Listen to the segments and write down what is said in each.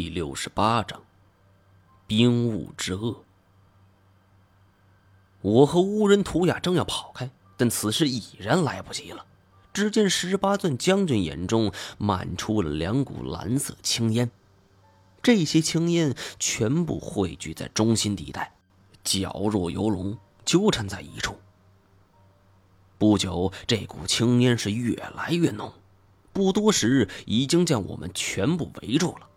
第六十八章，冰雾之恶。我和乌人图雅正要跑开，但此时已然来不及了。只见十八钻将军眼中漫出了两股蓝色青烟，这些青烟全部汇聚在中心地带，绞若游龙，纠缠在一处。不久，这股青烟是越来越浓，不多时已经将我们全部围住了。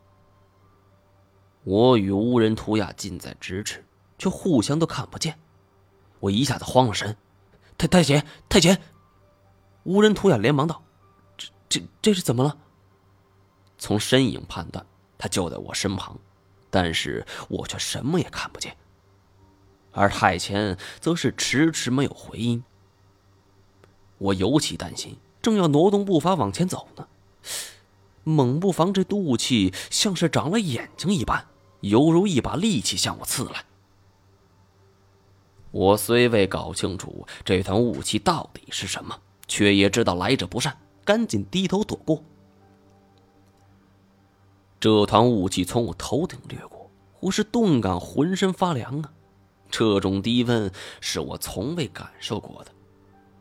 我与乌人图雅近在咫尺，却互相都看不见。我一下子慌了神，太太前太前！乌人图雅连忙道：“这这这是怎么了？”从身影判断，他就在我身旁，但是我却什么也看不见。而太前则是迟迟没有回音。我尤其担心，正要挪动步伐往前走呢，猛不防这雾气像是长了眼睛一般。犹如一把利器向我刺来。我虽未搞清楚这团雾气到底是什么，却也知道来者不善，赶紧低头躲过。这团雾气从我头顶掠过，我是顿感浑身发凉啊！这种低温是我从未感受过的。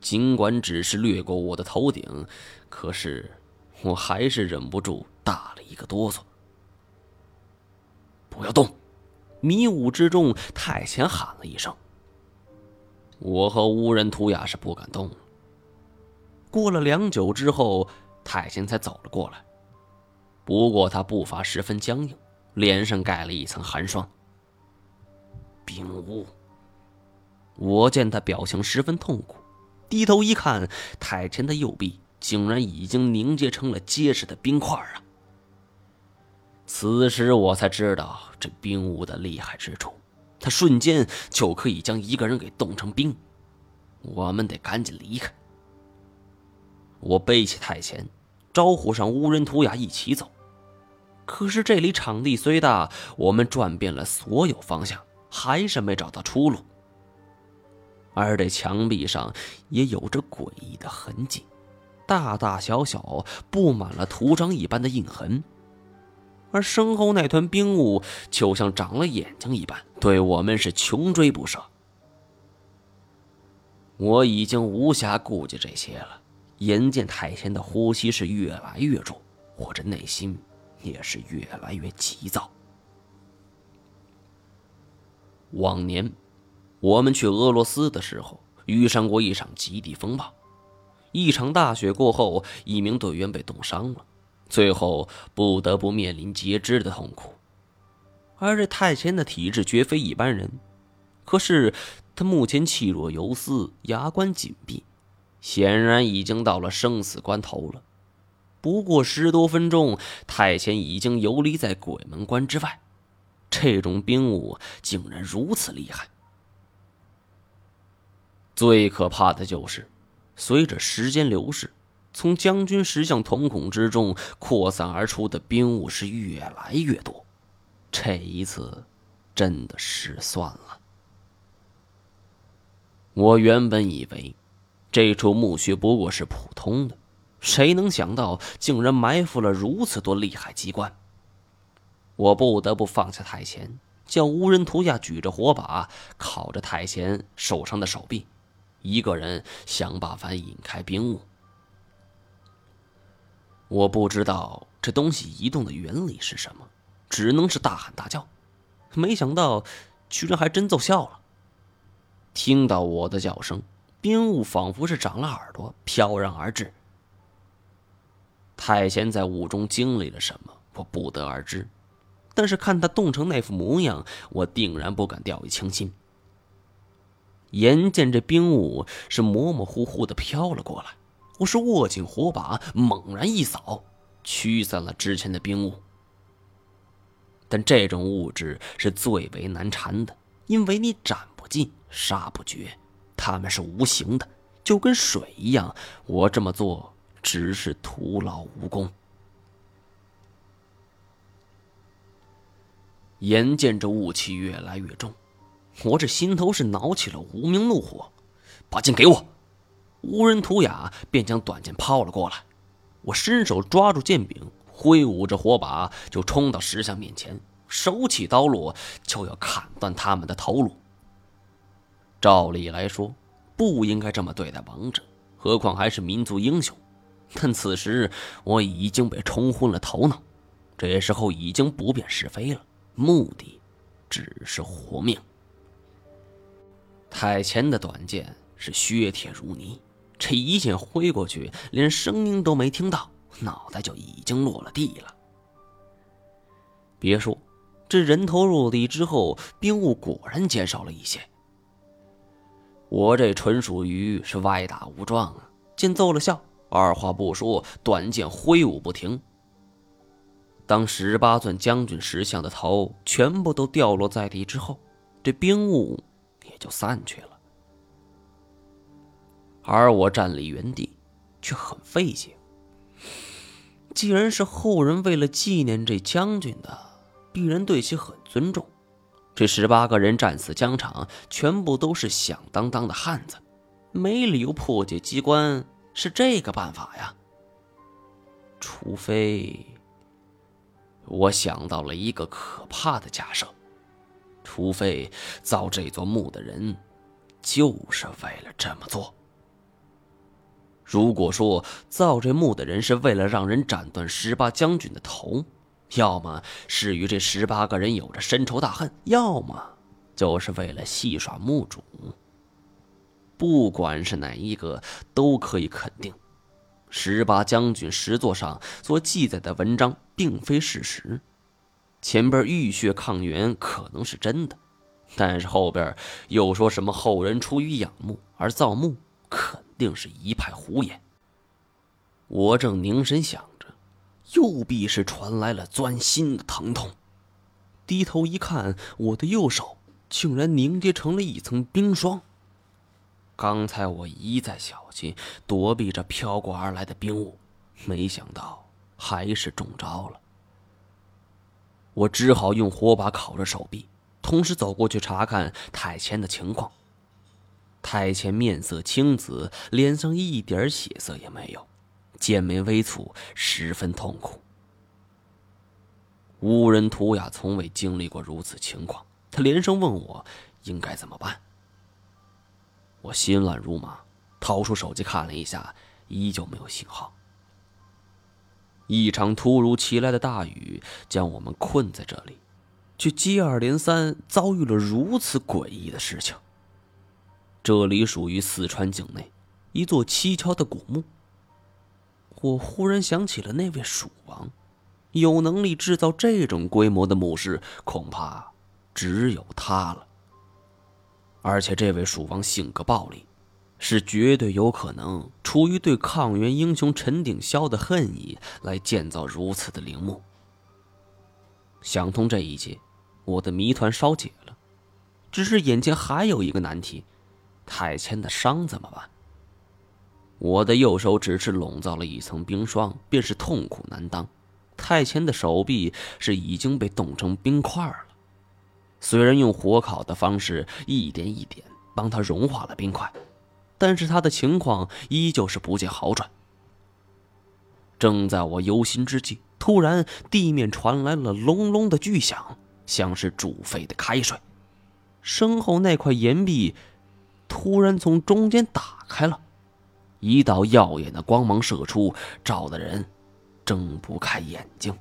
尽管只是掠过我的头顶，可是我还是忍不住打了一个哆嗦。不要动！迷雾之中，太前喊了一声。我和乌人图雅是不敢动。过了良久之后，太前才走了过来。不过他步伐十分僵硬，脸上盖了一层寒霜。冰雾。我见他表情十分痛苦，低头一看，太前的右臂竟然已经凝结成了结实的冰块啊！此时我才知道这冰雾的厉害之处，它瞬间就可以将一个人给冻成冰。我们得赶紧离开。我背起太前，招呼上乌人图雅一起走。可是这里场地虽大，我们转遍了所有方向，还是没找到出路。而这墙壁上也有着诡异的痕迹，大大小小布满了图章一般的印痕。而身后那团冰雾就像长了眼睛一般，对我们是穷追不舍。我已经无暇顾及这些了，眼见太前的呼吸是越来越重，我这内心也是越来越急躁。往年，我们去俄罗斯的时候遇上过一场极地风暴，一场大雪过后，一名队员被冻伤了。最后不得不面临截肢的痛苦，而这太前的体质绝非一般人，可是他目前气若游丝，牙关紧闭，显然已经到了生死关头了。不过十多分钟，太前已经游离在鬼门关之外。这种冰雾竟然如此厉害，最可怕的就是随着时间流逝。从将军石像瞳孔之中扩散而出的冰雾是越来越多，这一次真的失算了。我原本以为这处墓穴不过是普通的，谁能想到竟然埋伏了如此多厉害机关。我不得不放下太前，叫无人图下举着火把烤着太前手上的手臂，一个人想办法引开冰雾。我不知道这东西移动的原理是什么，只能是大喊大叫。没想到，居然还真奏效了。听到我的叫声，冰雾仿佛是长了耳朵，飘然而至。太贤在雾中经历了什么，我不得而知。但是看他冻成那副模样，我定然不敢掉以轻心。眼见这冰雾是模模糊糊的飘了过来。我是握紧火把，猛然一扫，驱散了之前的冰雾。但这种物质是最为难缠的，因为你斩不尽，杀不绝，它们是无形的，就跟水一样。我这么做只是徒劳无功。眼见着雾气越来越重，我这心头是恼起了无名怒火，把剑给我。无人图雅便将短剑抛了过来，我伸手抓住剑柄，挥舞着火把就冲到石像面前，手起刀落就要砍断他们的头颅。照理来说，不应该这么对待王者，何况还是民族英雄。但此时我已经被冲昏了头脑，这时候已经不辨是非了，目的只是活命。太前的短剑是削铁如泥，这一剑挥过去，连声音都没听到，脑袋就已经落了地了。别说，这人头落地之后，冰雾果然减少了一些。我这纯属于是歪打误撞啊！见奏了效，二话不说，短剑挥舞不停。当十八钻将军石像的头全部都掉落在地之后，这冰雾也就散去了。而我站立原地，却很费解。既然是后人为了纪念这将军的，必然对其很尊重。这十八个人战死疆场，全部都是响当当的汉子，没理由破解机关是这个办法呀。除非，我想到了一个可怕的假设：除非造这座墓的人，就是为了这么做。如果说造这墓的人是为了让人斩断十八将军的头，要么是与这十八个人有着深仇大恨，要么就是为了戏耍墓主。不管是哪一个，都可以肯定，十八将军石座上所记载的文章并非事实。前边浴血抗元可能是真的，但是后边又说什么后人出于仰慕而造墓，肯定是一派胡言。我正凝神想着。右臂是传来了钻心的疼痛，低头一看，我的右手竟然凝结成了一层冰霜。刚才我一再小心躲避着飘过而来的冰雾，没想到还是中招了。我只好用火把烤着手臂，同时走过去查看太前的情况。太前面色青紫，脸上一点血色也没有。剑眉微蹙，十分痛苦。无人图雅从未经历过如此情况，他连声问我应该怎么办。我心乱如麻，掏出手机看了一下，依旧没有信号。一场突如其来的大雨将我们困在这里，却接二连三遭遇了如此诡异的事情。这里属于四川境内一座蹊跷的古墓。我忽然想起了那位蜀王，有能力制造这种规模的墓室，恐怕只有他了。而且这位蜀王性格暴戾，是绝对有可能出于对抗元英雄陈鼎霄的恨意来建造如此的陵墓。想通这一切，我的谜团稍解了。只是眼前还有一个难题：太谦的伤怎么办？我的右手只是笼罩了一层冰霜，便是痛苦难当。太谦的手臂是已经被冻成冰块了，虽然用火烤的方式一点一点帮他融化了冰块，但是他的情况依旧是不见好转。正在我忧心之际，突然地面传来了隆隆的巨响，像是煮沸的开水。身后那块岩壁突然从中间打开了。一道耀眼的光芒射出，照得人睁不开眼睛。